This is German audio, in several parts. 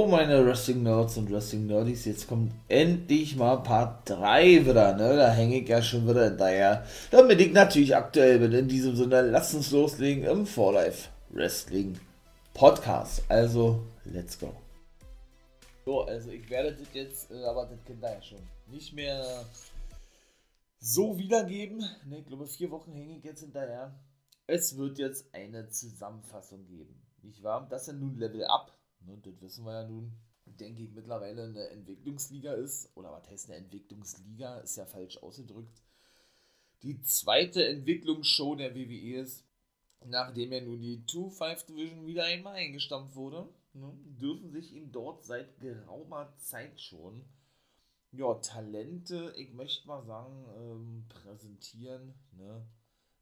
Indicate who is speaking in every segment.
Speaker 1: Jo, meine Wrestling Nerds und Wrestling Nerdies, jetzt kommt endlich mal Part 3 wieder, ne? Da hänge ich ja schon wieder hinterher. Damit ich natürlich aktuell bin. In diesem Sinne, lasst uns loslegen im For Life Wrestling Podcast. Also, let's go. So, also ich werde das jetzt, äh, aber das kennt ihr ja schon, nicht mehr so wiedergeben. Ne, ich glaube, vier Wochen hänge ich jetzt hinterher. Es wird jetzt eine Zusammenfassung geben. Nicht wahr? Das ist nun Level Up Ne, das wissen wir ja nun, denke ich, mittlerweile eine Entwicklungsliga ist. Oder was heißt eine Entwicklungsliga? Ist ja falsch ausgedrückt. Die zweite Entwicklungsshow der WWE ist, nachdem ja nun die 2-5 Division wieder einmal eingestampft wurde, ne, dürfen sich ihm dort seit geraumer Zeit schon ja, Talente, ich möchte mal sagen, ähm, präsentieren, ne,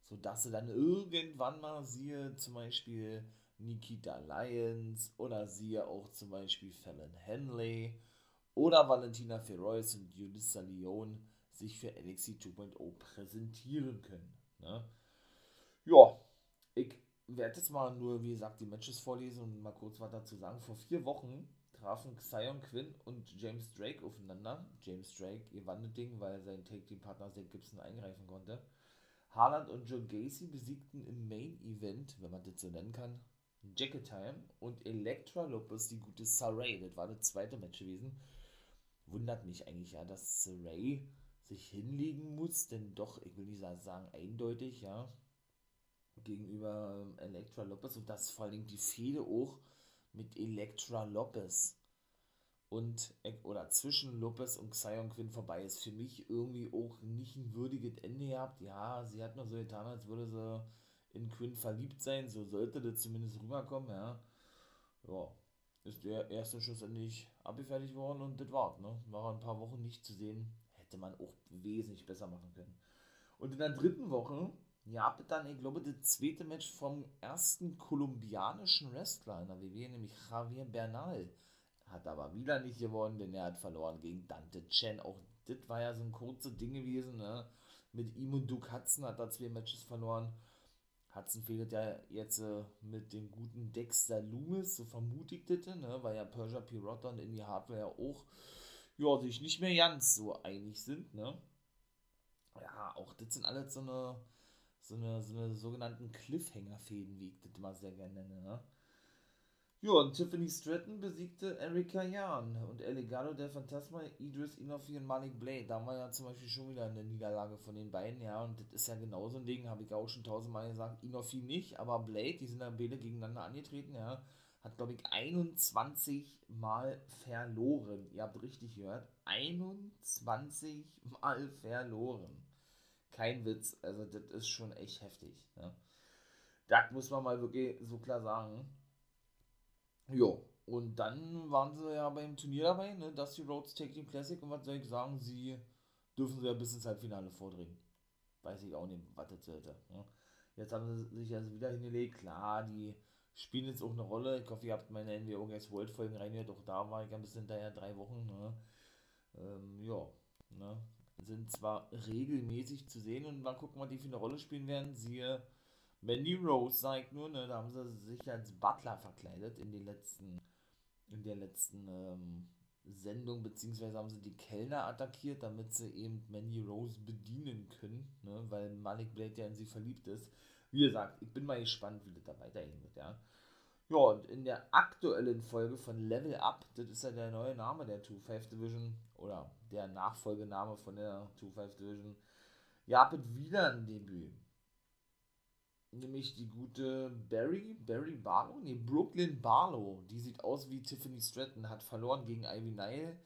Speaker 1: sodass sie dann irgendwann mal siehe, zum Beispiel Nikita Lyons oder siehe auch zum Beispiel Fallon Henley oder Valentina Feroz und Julissa Leon sich für NXT 2.0 präsentieren können. Ne? Ja, ich werde jetzt mal nur, wie gesagt, die Matches vorlesen und mal kurz was dazu sagen. Vor vier Wochen trafen Xion Quinn und James Drake aufeinander. James Drake gewann das Ding, weil sein Take-Team-Partner Zach Gibson eingreifen konnte. Haaland und Joe Gacy besiegten im Main-Event, wenn man das so nennen kann, Jacket Time und Elektra Lopez, die gute Saray. Das war das zweite Match gewesen. Wundert mich eigentlich ja, dass Saray sich hinlegen muss, denn doch, ich will nicht sagen eindeutig, ja, gegenüber ähm, Elektra Lopez und das vor allem die Fehde auch mit Elektra Lopez und äh, oder zwischen Lopez und Xion Quinn vorbei ist für mich irgendwie auch nicht ein würdiges Ende gehabt. Ja, sie hat noch so getan, als würde sie in Quinn verliebt sein, so sollte das zumindest rüberkommen, ja. Ja, ist der erste schlussendlich abgefertigt worden und das war, ne? War ein paar Wochen nicht zu sehen, hätte man auch wesentlich besser machen können. Und in der dritten Woche, ja, dann, ich glaube, das zweite Match vom ersten kolumbianischen Wrestler in der WWE, nämlich Javier Bernal. Hat aber wieder nicht gewonnen, denn er hat verloren gegen Dante Chen. Auch das war ja so ein kurzes Ding gewesen, ne? Mit ihm und Duke Hudson hat er zwei Matches verloren. Hudson fehlt ja jetzt äh, mit dem guten Dexter Loomis, so vermutigte, ne, weil ja Persia Pirotta und Indie Hardware auch ja, sich nicht mehr ganz so einig sind. Ne? Ja, auch das sind alles so eine, so eine, so eine sogenannten Cliffhanger-Fäden, wie ich das immer sehr gerne nenne. Ne? Ja, und Tiffany Stratton besiegte Erika Jan und El Legado del Phantasma, Idris Inofi und Malik Blade. Da war ja zum Beispiel schon wieder eine Niederlage von den beiden, ja, und das ist ja genauso ein Ding, habe ich auch schon tausendmal gesagt. Inofi nicht, aber Blade, die sind dann beide gegeneinander angetreten, ja, hat glaube ich 21 Mal verloren. Ihr habt richtig gehört, 21 Mal verloren. Kein Witz, also das ist schon echt heftig, ja. Das muss man mal wirklich so klar sagen. Jo, und dann waren sie ja beim Turnier dabei, ne? Dusty Rhodes Take Team Classic und was soll ich sagen, sie dürfen sie ja bis ins Halbfinale vordringen. Weiß ich auch nicht, was das sollte. Ne? Jetzt haben sie sich also wieder hingelegt, klar, die spielen jetzt auch eine Rolle. Ich hoffe, ihr habt meine NWO Guys World Folgen reingehört, auch da war ich ein bisschen hinterher, drei Wochen, ne? Ähm, ja, ne? Sind zwar regelmäßig zu sehen und mal gucken, was die für eine Rolle spielen werden. Siehe Mandy Rose sagt nur, ne, da haben sie sich als Butler verkleidet in den letzten, in der letzten ähm, Sendung, beziehungsweise haben sie die Kellner attackiert, damit sie eben Mandy Rose bedienen können, ne, weil Malik Blade ja in sie verliebt ist. Wie gesagt, ich bin mal gespannt, wie das da weitergehen wird, ja. Ja, und in der aktuellen Folge von Level Up, das ist ja der neue Name der 2-5 Division, oder der Nachfolgename von der 2-5 Division, ja, habt wieder ein Debüt nämlich die gute Barry, Barry Barlow, nee, Brooklyn Barlow, die sieht aus wie Tiffany Stratton, hat verloren gegen Ivy Nile.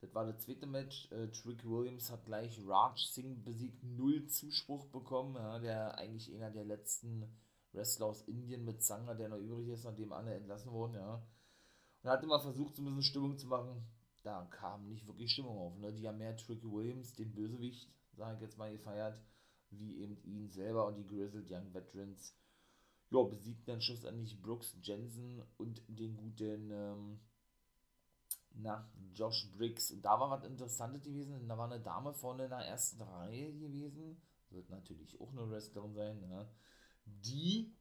Speaker 1: Das war das zweite Match. Äh, Trick Williams hat gleich Raj Singh besiegt, null Zuspruch bekommen. Ja, der eigentlich einer der letzten Wrestler aus Indien mit Sangha, der noch übrig ist, nachdem alle entlassen wurden, ja. Und hat immer versucht, so ein bisschen Stimmung zu machen. Da kam nicht wirklich Stimmung auf. Ne? Die haben mehr Trick Williams, den Bösewicht, sage ich jetzt mal, gefeiert wie eben ihn selber und die Grizzled Young Veterans. Ja, besiegt dann schlussendlich Brooks Jensen und den guten, ähm, na, Josh Briggs. Und da war was Interessantes gewesen, da war eine Dame vorne in der ersten Reihe gewesen, wird natürlich auch eine Wrestlerin sein, ne? die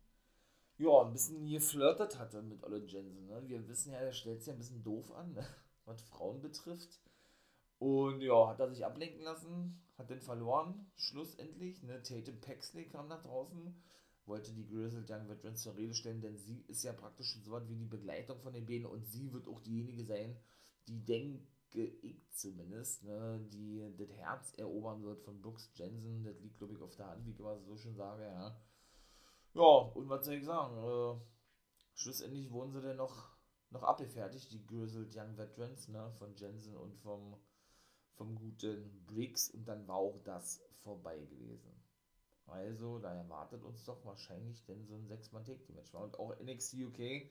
Speaker 1: ja, ein bisschen geflirtet hatte mit Olle Jensen. Ne? Wir wissen ja, der stellt sich ein bisschen doof an, ne? was Frauen betrifft. Und ja, hat er sich ablenken lassen, hat den verloren, schlussendlich. Ne? Tatum Paxley kam nach draußen, wollte die Grizzled Young Veterans zur Rede stellen, denn sie ist ja praktisch so was wie die Begleitung von den Beinen und sie wird auch diejenige sein, die denke ich zumindest, ne, die das Herz erobern wird von Brooks Jensen. Das liegt, glaube ich, auf der Hand, wie ich immer so schön sage, ja. Ja, und was soll ich sagen? Äh, schlussendlich wurden sie dann noch, noch abgefertigt, die Grizzled Young Veterans, ne, von Jensen und vom vom guten Briggs und dann war auch das vorbei gewesen. Also, da erwartet uns doch wahrscheinlich denn so ein 6-Mann-Take-Match. Und auch NXT UK,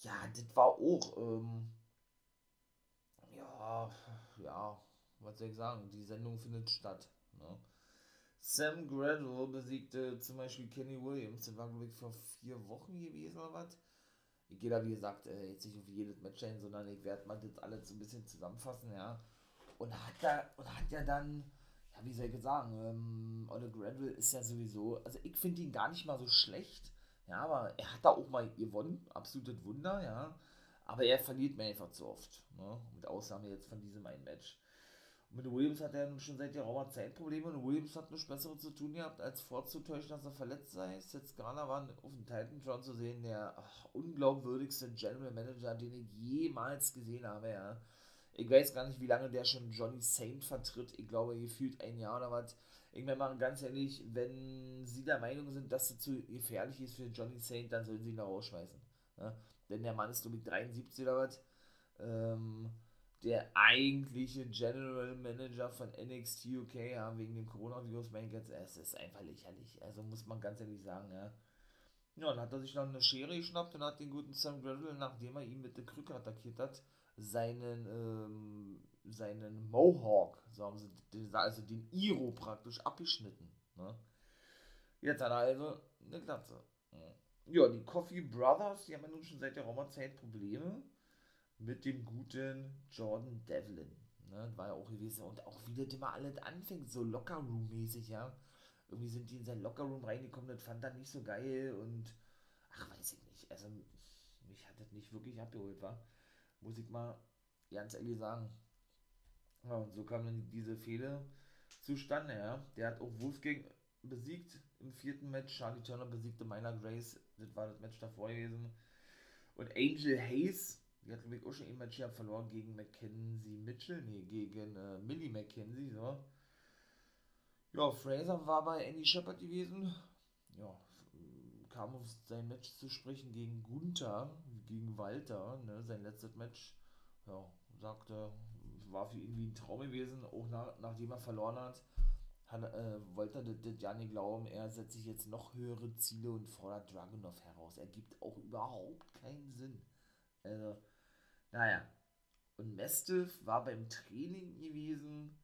Speaker 1: ja, das war auch, ähm, ja, ja, was soll ich sagen, die Sendung findet statt. Ne? Sam Gradle besiegte zum Beispiel Kenny Williams, das war, glaube ich, vor vier Wochen gewesen oder was. Ich gehe da, wie gesagt, äh, jetzt nicht auf jedes Match ein, sondern ich werde mal das alles so ein bisschen zusammenfassen, ja und hat da und hat ja dann, ja, wie soll ich jetzt sagen, ähm, Ole Granville ist ja sowieso, also ich finde ihn gar nicht mal so schlecht, ja, aber er hat da auch mal gewonnen, absolutes Wunder, ja, aber er verliert mir einfach zu oft, ne? mit Ausnahme jetzt von diesem einen Match. Und mit Williams hat er nun schon seit geraumer Zeit Probleme und Williams hat nichts Besseres zu tun gehabt, als vorzutäuschen, dass er verletzt sei. Seth Garner war auf dem Titan schon zu sehen, der ach, unglaubwürdigste General Manager, den ich jemals gesehen habe, ja ich weiß gar nicht, wie lange der schon Johnny Saint vertritt. Ich glaube, gefühlt ein Jahr oder was. Ich meine mal ganz ehrlich, wenn sie der Meinung sind, dass es zu gefährlich ist für Johnny Saint, dann sollen sie ihn da rausschmeißen. Ja? Denn der Mann ist, glaube ich, 73 oder was. Ähm, der eigentliche General Manager von NXT UK, ja, wegen dem Coronavirus, mein Gott, es ist einfach lächerlich. Also muss man ganz ehrlich sagen, ja. Ja, dann hat er sich noch eine Schere geschnappt und hat den guten Sam Gravel, nachdem er ihn mit der Krücke attackiert hat, seinen, ähm, seinen Mohawk, sagen sie, also den Iro praktisch abgeschnitten. Ne? Jetzt hat er also eine Glatze. Ja, die Coffee Brothers, die haben ja nun schon seit der Roma-Zeit Probleme mit dem guten Jordan Devlin. Ne? War ja auch gewesen. Und auch wie das immer alles anfängt, so Lockerroom-mäßig, ja. Irgendwie sind die in sein Lockerroom reingekommen, das fand er nicht so geil und ach, weiß ich nicht. Also, mich hat das nicht wirklich abgeholt, war muss ich mal ganz ehrlich sagen. Ja, und so kam dann diese Fehler zustande, ja. Der hat auch Wolfgang besiegt im vierten Match. Charlie Turner besiegte Minor Grace. Das war das Match davor gewesen. Und Angel Hayes, die hat, glaube ich, auch schon ein Match ja verloren gegen Mackenzie Mitchell. Nee, gegen äh, Millie Mackenzie, so. Ja, Fraser war bei Andy Shepard gewesen. Ja, kam auf sein Match zu sprechen gegen Gunther, gegen Walter, ne, sein letztes Match. Ja, sagte, war für ihn wie ein Traum gewesen, auch nach, nachdem er verloren hat. hat äh, wollte das ja nicht glauben, er setzt sich jetzt noch höhere Ziele und fordert Dragunov heraus. Er gibt auch überhaupt keinen Sinn. Also, naja. Und Mestiff war beim Training gewesen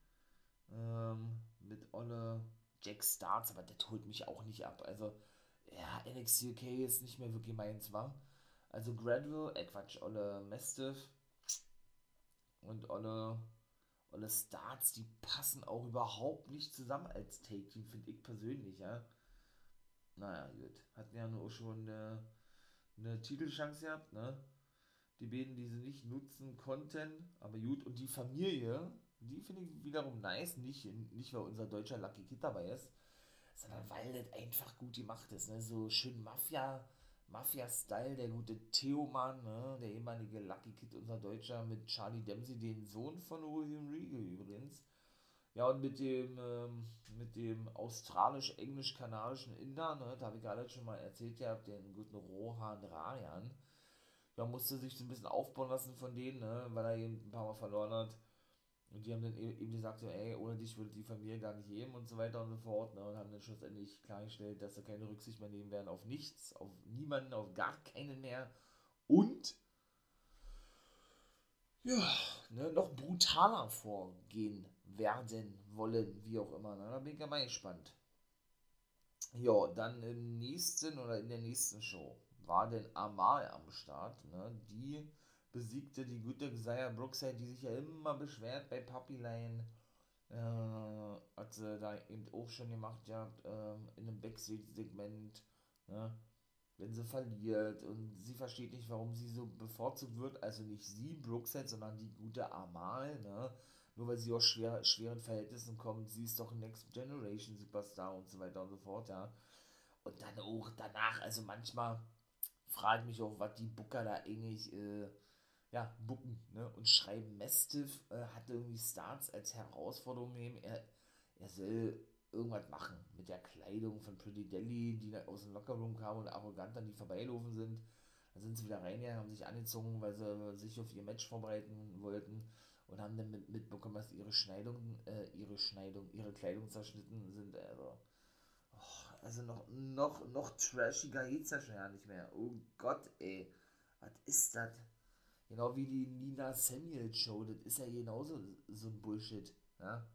Speaker 1: ähm, mit Olle Jack Starts, aber der holt mich auch nicht ab. Also, ja, NXT UK ist nicht mehr wirklich meins, war. Also Gradville, äh Quatsch, Olle Mastiff und Olle, Olle Starts, die passen auch überhaupt nicht zusammen als Take-Team, finde ich persönlich, ja. Naja, gut. Hatten ja nur schon eine, eine Titelchance gehabt, ne? Die beiden, die sie nicht nutzen konnten, aber gut. Und die Familie, die finde ich wiederum nice, nicht, nicht weil unser deutscher Lucky Kid dabei ist, sondern weil das einfach gut gemacht ist. Ne? So schön Mafia, Mafia-Style, der gute Theoman, ne? der ehemalige Lucky Kid, unser Deutscher, mit Charlie Dempsey, den Sohn von William Regal übrigens. Ja, und mit dem, ähm, mit dem australisch-englisch-kanadischen Inder, ne, da habe ich gerade schon mal erzählt, ihr habt den guten Rohan Rajan. Ja, musste sich so ein bisschen aufbauen lassen von denen, ne, weil er eben ein paar Mal verloren hat. Und die haben dann e-, eben gesagt, so, ey, ohne dich würde die Familie gar nicht geben und so weiter und so fort. Ne? Und haben dann schlussendlich klargestellt, dass sie keine Rücksicht mehr nehmen werden auf nichts, auf niemanden, auf gar keinen mehr. Und ja, ne, noch brutaler vorgehen werden wollen, wie auch immer. Ne? Da bin ich ja mal gespannt. Ja, dann im nächsten oder in der nächsten Show war denn Amal am Start, ne? die besiegte die gute Xia Brookside, die sich ja immer beschwert bei Puppy Lane. Äh, hat sie da eben auch schon gemacht gehabt, äh, in einem Backstage-Segment. Ne? wenn sie verliert und sie versteht nicht, warum sie so bevorzugt wird. Also nicht sie, Brookside, sondern die gute Amal, ne? Nur weil sie aus schwer, schweren Verhältnissen kommt, sie ist doch Next Generation Superstar und so weiter und so fort, ja. Und dann auch danach, also manchmal frage ich mich auch, was die Booker da eigentlich, äh, ja, bucken, ne? Und schreiben, Mastiff äh, hat irgendwie Starts als Herausforderung nehmen. Er, er soll irgendwas machen mit der Kleidung von Pretty Delhi, die aus dem Lockerroom kamen und arrogant an die vorbeilaufen sind. Dann sind sie wieder reingegangen, haben sich angezogen, weil sie sich auf ihr Match vorbereiten wollten und haben dann mit, mitbekommen, dass ihre Schneidung, äh, ihre Schneidung, ihre Kleidung zerschnitten sind. Also, oh, also noch, noch, noch trashiger geht's ja schon ja nicht mehr. Oh Gott, ey. Was ist das? Genau wie die Nina Samuel Show, das ist ja genauso so ein Bullshit. Ja?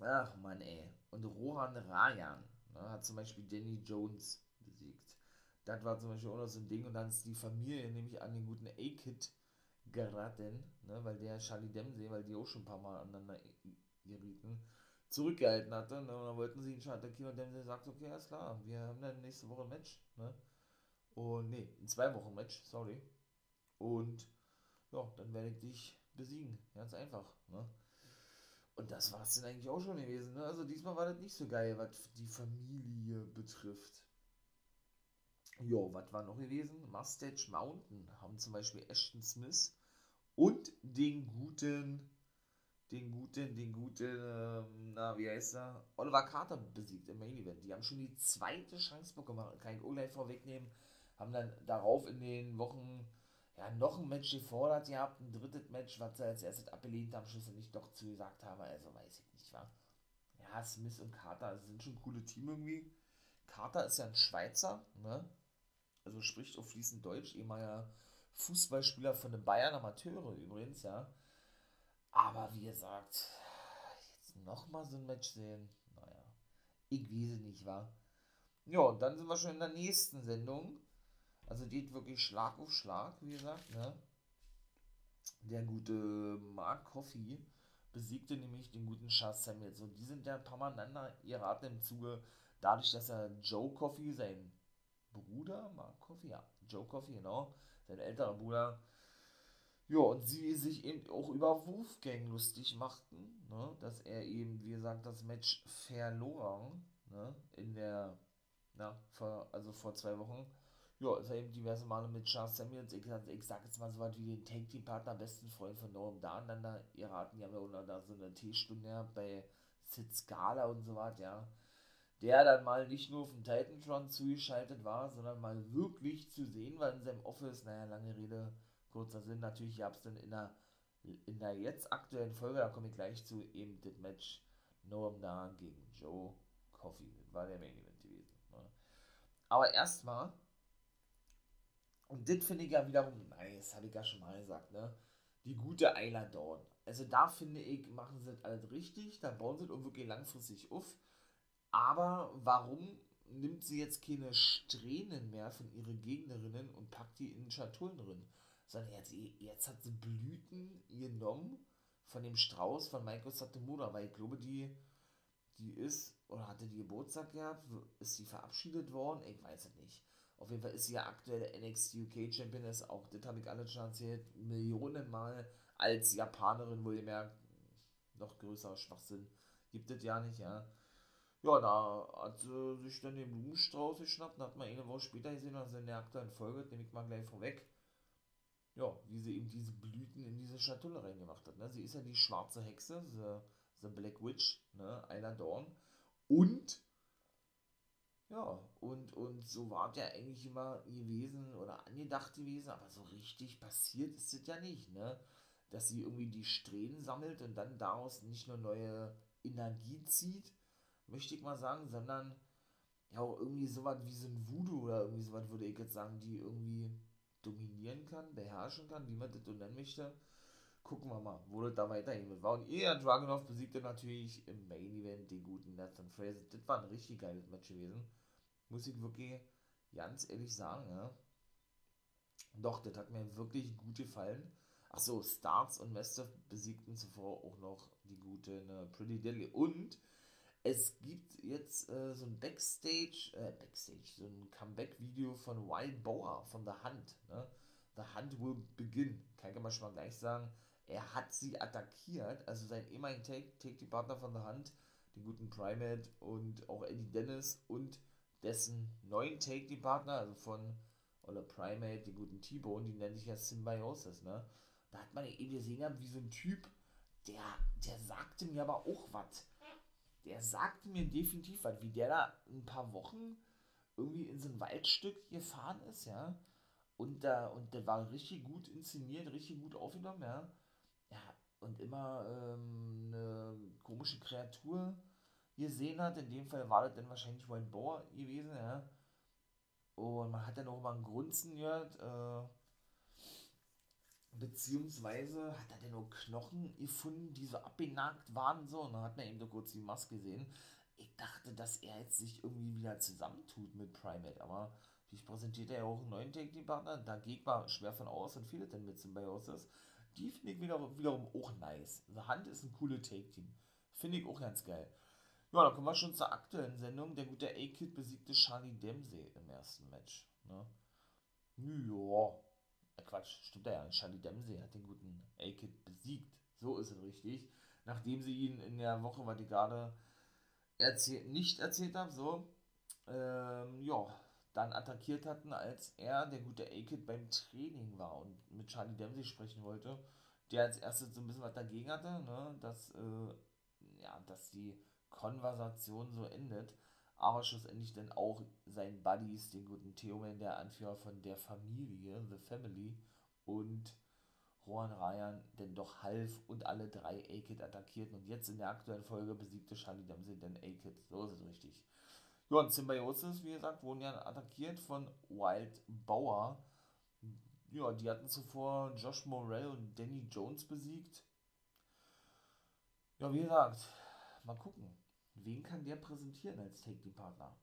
Speaker 1: Ach man, ey. Und Rohan Rayan ne, hat zum Beispiel Danny Jones besiegt. Das war zum Beispiel auch noch so ein Ding. Und dann ist die Familie nämlich an den guten A-Kid geraten, ne, weil der Charlie Dempsey, weil die auch schon ein paar Mal aneinander gerieten, zurückgehalten hatte. Ne, und dann wollten sie ihn schon attackieren und Dempsey sagt, okay, alles klar, wir haben dann nächste Woche ein Match. Ne? Und nee, in zwei Wochen Match, sorry. Und ja, dann werde ich dich besiegen. Ganz einfach. Ne? Und das war es dann eigentlich auch schon gewesen. Ne? Also diesmal war das nicht so geil, was die Familie betrifft. Jo, was war noch gewesen? Mustache Mountain haben zum Beispiel Ashton Smith und den guten, den guten, den guten, ähm, na, wie heißt er? Oliver Carter besiegt im Main Event. Die haben schon die zweite Chance bekommen, kann ich gleich vorwegnehmen. Haben dann darauf in den Wochen ja, noch ein Match gefordert gehabt, ein drittes Match, was sie als erstes abgelehnt haben, schlussendlich doch zugesagt haben, also weiß ich nicht, wa? Ja, Smith und Carter sind schon ein cooles Team irgendwie. Carter ist ja ein Schweizer, ne? Also spricht auch fließend Deutsch, ehemaliger Fußballspieler von den Bayern Amateure übrigens, ja. Aber wie gesagt, jetzt nochmal so ein Match sehen, naja, ich weiß nicht, wa? Ja, und dann sind wir schon in der nächsten Sendung. Also geht wirklich Schlag auf Schlag, wie gesagt. Ne? Der gute Mark Coffey besiegte nämlich den guten Charles Samuels. Und die sind ja ein paar Mal aneinander geraten im Zuge, dadurch, dass er Joe Coffey, sein Bruder, Mark Coffey, ja, Joe Coffey, genau, sein älterer Bruder, ja, und sie sich eben auch über Wolfgang lustig machten, ne, dass er eben, wie gesagt, das Match verloren, ne, in der, na, vor, also vor zwei Wochen, ja, ist er eben diverse Male mit Charles Samuels, ich, ich sag jetzt mal so was wie den Tank-Team-Partner, besten Freund von Norm da aneinander geraten. Die haben ja da so eine T-Stunde bei Sid Scala und so was, ja. Der dann mal nicht nur auf dem Titantron zugeschaltet war, sondern mal wirklich zu sehen war in seinem Office. Naja, lange Rede, kurzer Sinn. Natürlich gab es dann in der, in der jetzt aktuellen Folge, da komme ich gleich zu, eben das Match Noam da gegen Joe Coffey. War der Main Event gewesen. Ne? Aber erstmal und das finde ich ja wiederum nice, habe ich ja schon mal gesagt, ne? Die gute Island Dawn. Also da finde ich, machen sie das alles richtig, da bauen sie das wirklich langfristig auf. Aber warum nimmt sie jetzt keine Strähnen mehr von ihren Gegnerinnen und packt die in Schatullen drin? Sondern jetzt, jetzt hat sie Blüten genommen von dem Strauß von Michael Satomura, weil ich glaube, die, die ist, oder hatte die Geburtstag gehabt, ist sie verabschiedet worden? Ich weiß es nicht. Auf jeden Fall ist sie ja aktuell NXT UK Championess, auch das habe ich alle schon erzählt, Millionenmal als Japanerin wohlgemerkt, noch größerer Schwachsinn gibt es ja nicht, ja. Ja, da hat sie sich dann den Blumenstrauß geschnappt, hat man eine Woche später gesehen, also in der aktuellen Folge, nehme ich mal gleich vorweg, ja, wie sie eben diese Blüten in diese Schatulle reingemacht hat. Ne? Sie ist ja die schwarze Hexe, the, the Black Witch, ne? Ayla Dawn. Und ja, und, und so war der eigentlich immer gewesen oder angedacht gewesen, aber so richtig passiert ist es ja nicht, ne? Dass sie irgendwie die Strähnen sammelt und dann daraus nicht nur neue Energie zieht, möchte ich mal sagen, sondern ja auch irgendwie sowas wie so ein Voodoo oder irgendwie sowas würde ich jetzt sagen, die irgendwie dominieren kann, beherrschen kann, wie man das so nennen möchte. Gucken wir mal, wo das da weiterhin wird. War und Ilya Dragunov besiegte natürlich im Main Event den guten Nathan Fraser. Das war ein richtig geiles Match gewesen. Muss ich wirklich ganz ehrlich sagen, ja. Doch, das hat mir wirklich gut gefallen. Achso, Starts und Mastiff besiegten zuvor auch noch die gute ne, Pretty Deadly. Und es gibt jetzt äh, so ein Backstage, äh, Backstage, so ein Comeback-Video von Wild Boar, von The Hunt. Ne? The Hunt will begin. Kann ich mal schon mal gleich sagen. Er hat sie attackiert, also sein ehemaliger Take, Take die Partner von The Hunt, den guten Primate und auch Eddie Dennis und dessen neuen Take die Partner, also von oder Primate, den guten T-Bone, die nennen sich ja Symbiosis, ne? Da hat man ja eben gesehen, wie so ein Typ, der, der sagte mir aber auch was. Der sagte mir definitiv was, wie der da ein paar Wochen irgendwie in so ein Waldstück gefahren ist, ja. Und da, und der war richtig gut inszeniert, richtig gut aufgenommen, ja. Und immer ähm, eine komische Kreatur gesehen hat. In dem Fall war das dann wahrscheinlich White Boar gewesen, ja. Und man hat dann auch mal einen Grunzen gehört, äh, beziehungsweise hat er denn nur Knochen gefunden, die so abgenagt waren, so. Und dann hat man eben so kurz die Maske gesehen. Ich dachte, dass er jetzt sich irgendwie wieder zusammentut mit Primate, aber wie präsentiert er ja auch einen neuen Technikpartner. Da geht man schwer von aus und viele denn mit Symbiosis. Die finde ich wiederum, wiederum auch nice. The Hand ist ein cooles Take-Team. Finde ich auch ganz geil. Ja, dann kommen wir schon zur aktuellen Sendung. Der gute A-Kid besiegte Charlie Dempsey im ersten Match. Ne? Ja, äh, Quatsch, stimmt ja. Charlie Dempsey hat den guten A-Kid besiegt. So ist es richtig. Nachdem sie ihn in der Woche, was ich gerade erzähl nicht erzählt habe, so, ähm, ja, dann attackiert hatten, als er, der gute A-Kid, beim Training war und mit Charlie Dempsey sprechen wollte, der als erstes so ein bisschen was dagegen hatte, ne, dass, äh, ja, dass die Konversation so endet, aber schlussendlich dann auch seinen Buddies, den guten Theoman, der Anführer von der Familie, The Family, und Juan Ryan denn doch half und alle drei A-Kid attackierten und jetzt in der aktuellen Folge besiegte Charlie Dempsey den A-Kid. So ist es richtig. Ja, und Symbiosis, wie gesagt, wurden ja attackiert von Wild Bauer. Ja, die hatten zuvor Josh Morell und Danny Jones besiegt. Ja, wie gesagt, mal gucken. Wen kann der präsentieren als Take-Team-Partner?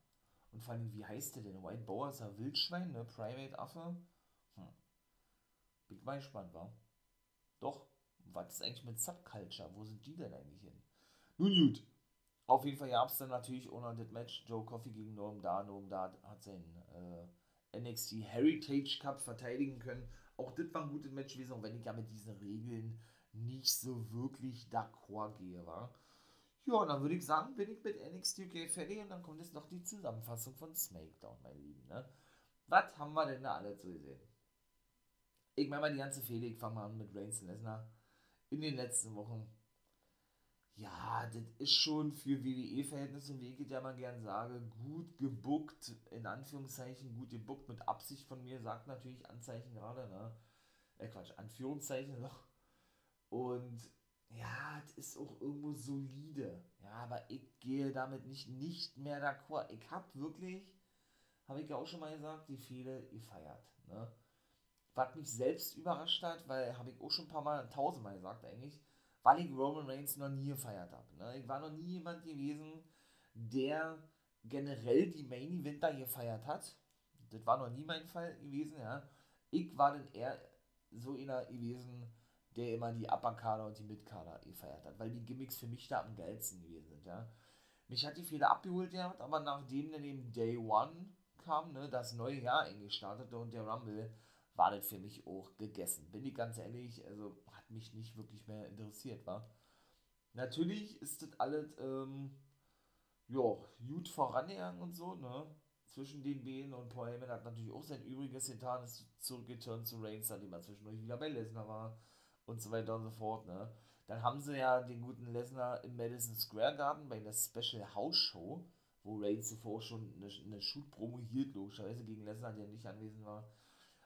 Speaker 1: Und vor allem, wie heißt der denn? White Bower ist ein Wildschwein, ne? Primate-Affe? Hm. Bin mal gespannt, wa? Doch, was ist eigentlich mit Subculture? Wo sind die denn eigentlich hin? Nun gut. Auf jeden Fall gab es dann natürlich ohne das Match Joe Coffey gegen Norm Da. Norm Da hat seinen äh, NXT Heritage Cup verteidigen können. Auch das war ein gutes Match gewesen, auch wenn ich ja mit diesen Regeln nicht so wirklich d'accord gehe, war. Ja, dann würde ich sagen, bin ich mit NXT UK fertig und dann kommt jetzt noch die Zusammenfassung von SmackDown, mein Lieben. Ne? Was haben wir denn da alle zu sehen? Ich meine mal die ganze Fehde, ich fange mal an mit Reigns und Lesnar. In den letzten Wochen, ja, das ist schon für WWE-Verhältnisse, wie ich ja mal gern sage, gut gebuckt, in Anführungszeichen gut gebuckt, mit Absicht von mir, sagt natürlich Anzeichen gerade, ne? Äh, Quatsch, Anführungszeichen noch. Und ja, das ist auch irgendwo solide. Ja, aber ich gehe damit nicht, nicht mehr d'accord. Ich habe wirklich, habe ich ja auch schon mal gesagt, die Fehler gefeiert. Ne? Was mich selbst überrascht hat, weil habe ich auch schon ein paar Mal, tausendmal gesagt eigentlich, weil ich Roman Reigns noch nie gefeiert habe. Ne? Ich war noch nie jemand gewesen, der generell die Main Eventer gefeiert hat. Das war noch nie mein Fall gewesen, ja. Ich war dann eher so einer gewesen, der immer die Upper-Kader und die Mid-Kader gefeiert hat, weil die Gimmicks für mich da am geilsten gewesen sind, ja. Mich hat die Fehler abgeholt gehabt, aber nachdem dann eben Day One kam, ne, das neue Jahr eigentlich startete und der Rumble, war das für mich auch gegessen. Bin ich ganz ehrlich, also hat mich nicht wirklich mehr interessiert, war. Natürlich ist das alles, ähm, ja, gut vorangegangen und so, ne? Zwischen den Beinen und Paul Heyman hat natürlich auch sein Übriges getan, ist zurückgeturnt zu Reigns, nachdem er zwischendurch wieder bei Lesnar war und so weiter und so fort. Ne? Dann haben sie ja den guten Lesnar im Madison Square Garden bei der Special House Show, wo Reigns zuvor schon eine, eine Shoot-Promo hielt, logischerweise gegen Lesnar, der nicht anwesend war,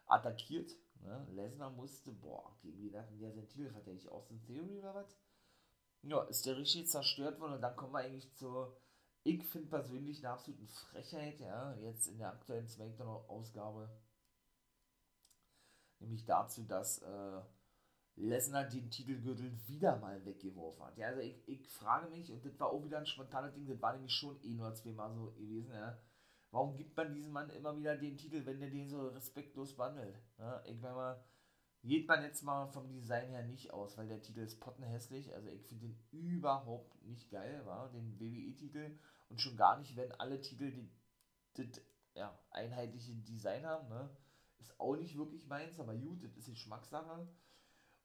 Speaker 1: attackiert. Ne? Lesnar musste, boah, gegen wen hatten der seinen Titel verteidigt? Austin Theory oder was? Ja, ist der richtig zerstört worden und dann kommen wir eigentlich zur, ich finde persönlich eine absolute Frechheit, ja, jetzt in der aktuellen Smackdown-Ausgabe. Nämlich dazu, dass äh, Lesnar den Titelgürtel wieder mal weggeworfen hat. Ja, also ich, ich frage mich, und das war auch wieder ein spontanes Ding, das war nämlich schon eh nur zweimal so gewesen, ja. Warum gibt man diesem Mann immer wieder den Titel, wenn der den so respektlos behandelt? Ja, ich meine mal, geht man jetzt mal vom Design her nicht aus, weil der Titel ist pottenhässlich. Also ich finde den überhaupt nicht geil, war den WWE-Titel. Und schon gar nicht, wenn alle Titel die, die, ja, einheitliche Design haben. Ne? Ist auch nicht wirklich meins, aber gut, das ist Geschmackssache.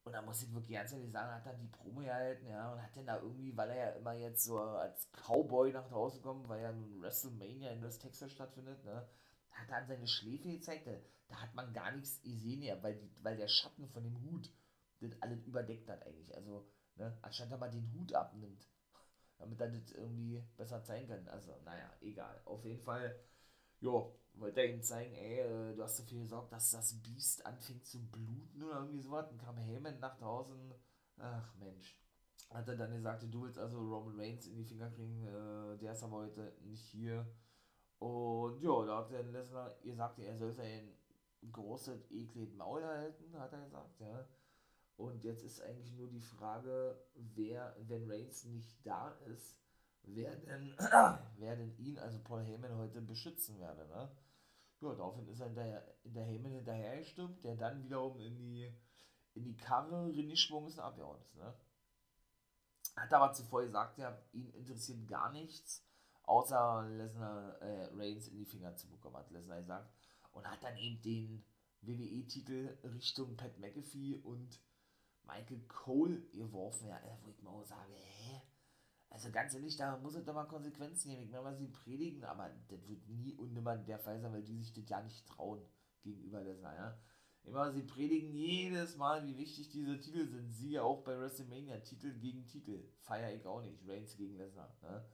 Speaker 1: Und da muss ich wirklich ganz ehrlich sagen, hat dann die Promo gehalten, ja, und hat dann da irgendwie, weil er ja immer jetzt so als Cowboy nach draußen kommt, weil ja nun WrestleMania in West Texas stattfindet, ne, hat an seine Schläfe gezeigt, da, da hat man gar nichts gesehen, ja, weil, die, weil der Schatten von dem Hut das alles überdeckt hat eigentlich, also, ne, anstatt er mal den Hut abnimmt, damit er das irgendwie besser zeigen kann, also, naja, egal, auf jeden Fall, jo, wollte er ihm zeigen, ey, äh, du hast dafür gesorgt, dass das Biest anfängt zu bluten oder irgendwie sowas. Dann kam Heyman nach draußen. Ach Mensch. Hat er dann gesagt, du willst also Roman Reigns in die Finger kriegen, äh, der ist aber heute nicht hier. Und ja, da hat der Lesnar gesagt, er soll sein großes, ekliges Maul halten, hat er gesagt, ja. Und jetzt ist eigentlich nur die Frage, wer, wenn Reigns nicht da ist, wer denn, wer denn ihn, also Paul Heyman, heute beschützen werde. Ne? Ja, daraufhin ist er in der, in der Heyman hinterhergestimmt, der dann wiederum in die, in die Karre reingeschwungen ist und abgehauen ist. Ne? Hat aber zuvor gesagt, ja, ihn interessiert gar nichts, außer Lesnar äh, Reigns in die Finger zu bekommen, hat Lesnar gesagt. Und hat dann eben den WWE-Titel Richtung Pat McAfee und Michael Cole geworfen, ja, wo ich mal sage, hä? Also ganz ehrlich, da muss es doch mal Konsequenzen nehmen. Ich meine, was sie predigen, aber das wird nie und nimmer der Fall sein, weil die sich das ja nicht trauen gegenüber Lesnar, ja. Immer sie predigen jedes Mal, wie wichtig diese Titel sind. Siehe auch bei WrestleMania, Titel gegen Titel. Feier ich auch nicht. Reigns gegen Lesnar. Ne?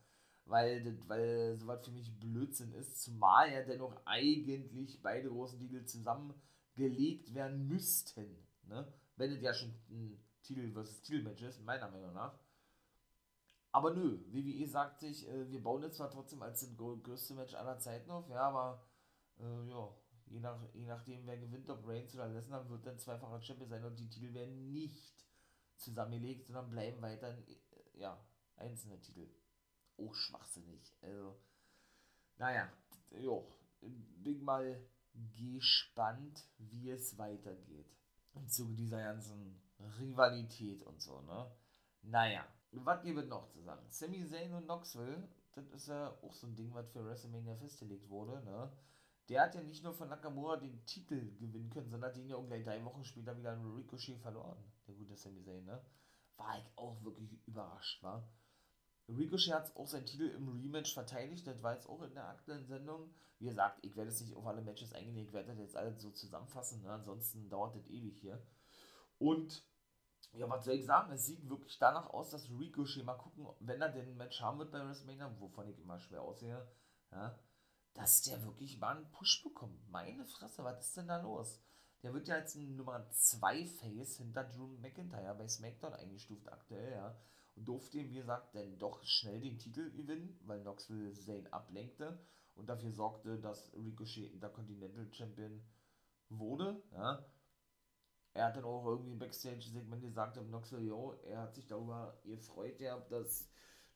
Speaker 1: Weil, das, weil sowas für mich Blödsinn ist. Zumal ja dennoch eigentlich beide großen Titel zusammengelegt werden müssten. Ne? Wenn das ja schon ein Titel versus Titelmatch ist, meiner Meinung nach. Aber nö, WWE sagt sich, äh, wir bauen jetzt zwar trotzdem als das größte Match aller Zeiten auf, ja, aber äh, ja, je, nach, je nachdem, wer gewinnt, ob Reigns oder Lesnar, wird dann zweifacher Champion sein und die Titel werden nicht zusammengelegt, sondern bleiben weiter, äh, ja, einzelne Titel. Auch schwachsinnig. Also, naja, jo, bin mal gespannt, wie es weitergeht. Im Zuge dieser ganzen Rivalität und so, ne? Naja, was gibt es noch zu sagen? Sami Zayn und Knoxville, das ist ja auch so ein Ding, was für WrestleMania festgelegt wurde, ne? Der hat ja nicht nur von Nakamura den Titel gewinnen können, sondern hat ihn ja auch gleich drei Wochen später wieder an Ricochet verloren. Der gute Sami Zayn, ne? War ich auch wirklich überrascht, war. Ricochet hat auch seinen Titel im Rematch verteidigt, das war jetzt auch in der aktuellen Sendung. Wie gesagt, ich werde jetzt nicht auf alle Matches eingehen, ich werde das jetzt alles so zusammenfassen, ne? ansonsten dauert das ewig hier. Und ja, was soll ich sagen? Es sieht wirklich danach aus, dass Ricochet mal gucken, wenn er den Match haben wird bei WrestleMania, wovon ich immer schwer aussehe, ja, dass der wirklich mal einen Push bekommt. Meine Fresse, was ist denn da los? Der wird ja als ein Nummer 2 Face hinter Drew McIntyre bei SmackDown eingestuft aktuell, ja. Und durfte ihm, wie gesagt, dann doch schnell den Titel gewinnen, weil Knoxville Zane ablenkte und dafür sorgte, dass Ricochet Intercontinental Champion wurde, ja er hat dann auch irgendwie im Backstage-Segment gesagt, im Knoxville, yo, er hat sich darüber gefreut, ja, dass,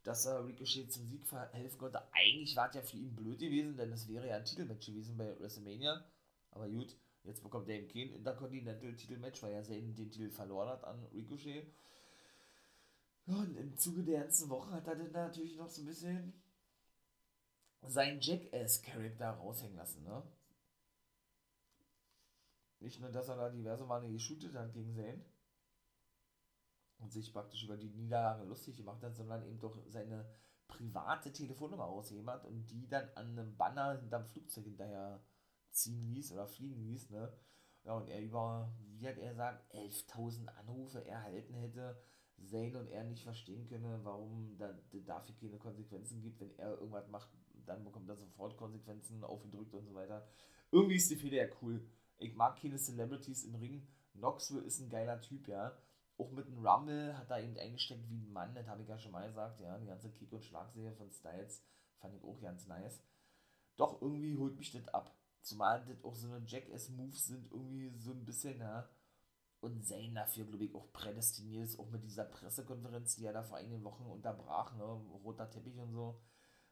Speaker 1: dass er Ricochet zum Sieg verhelfen konnte. Eigentlich war es ja für ihn blöd gewesen, denn es wäre ja ein Titelmatch gewesen bei WrestleMania. Aber gut, jetzt bekommt Dave Kane Intercontinental-Titelmatch, weil er den, den Titel verloren hat an Ricochet. Ja, und im Zuge der ganzen Woche hat er dann natürlich noch so ein bisschen seinen Jackass-Charakter raushängen lassen, ne? Nicht nur, dass er da diverse Male geshootet hat gegen Zane und sich praktisch über die Niederlage lustig gemacht hat, sondern eben doch seine private Telefonnummer ausgegeben hat und die dann an einem Banner hinterm Flugzeug hinterher ziehen ließ oder fliegen ließ, ne? Ja, und er über, wie hat er gesagt, 11.000 Anrufe erhalten hätte, Zane und er nicht verstehen könne, warum da, dafür keine Konsequenzen gibt. Wenn er irgendwas macht, dann bekommt er sofort Konsequenzen aufgedrückt und so weiter. Irgendwie ist die Fehde ja cool. Ich mag keine Celebrities im Ring. Knoxville ist ein geiler Typ, ja. Auch mit dem Rumble hat er eben eingesteckt wie ein Mann, das habe ich ja schon mal gesagt, ja. Die ganze Kick- und Schlagserie von Styles fand ich auch ganz nice. Doch irgendwie holt mich das ab. Zumal das auch so eine Jackass-Moves sind, irgendwie so ein bisschen, ja. Und Zane dafür, glaube ich, auch prädestiniert ist, auch mit dieser Pressekonferenz, die er da vor einigen Wochen unterbrach, ne, roter Teppich und so,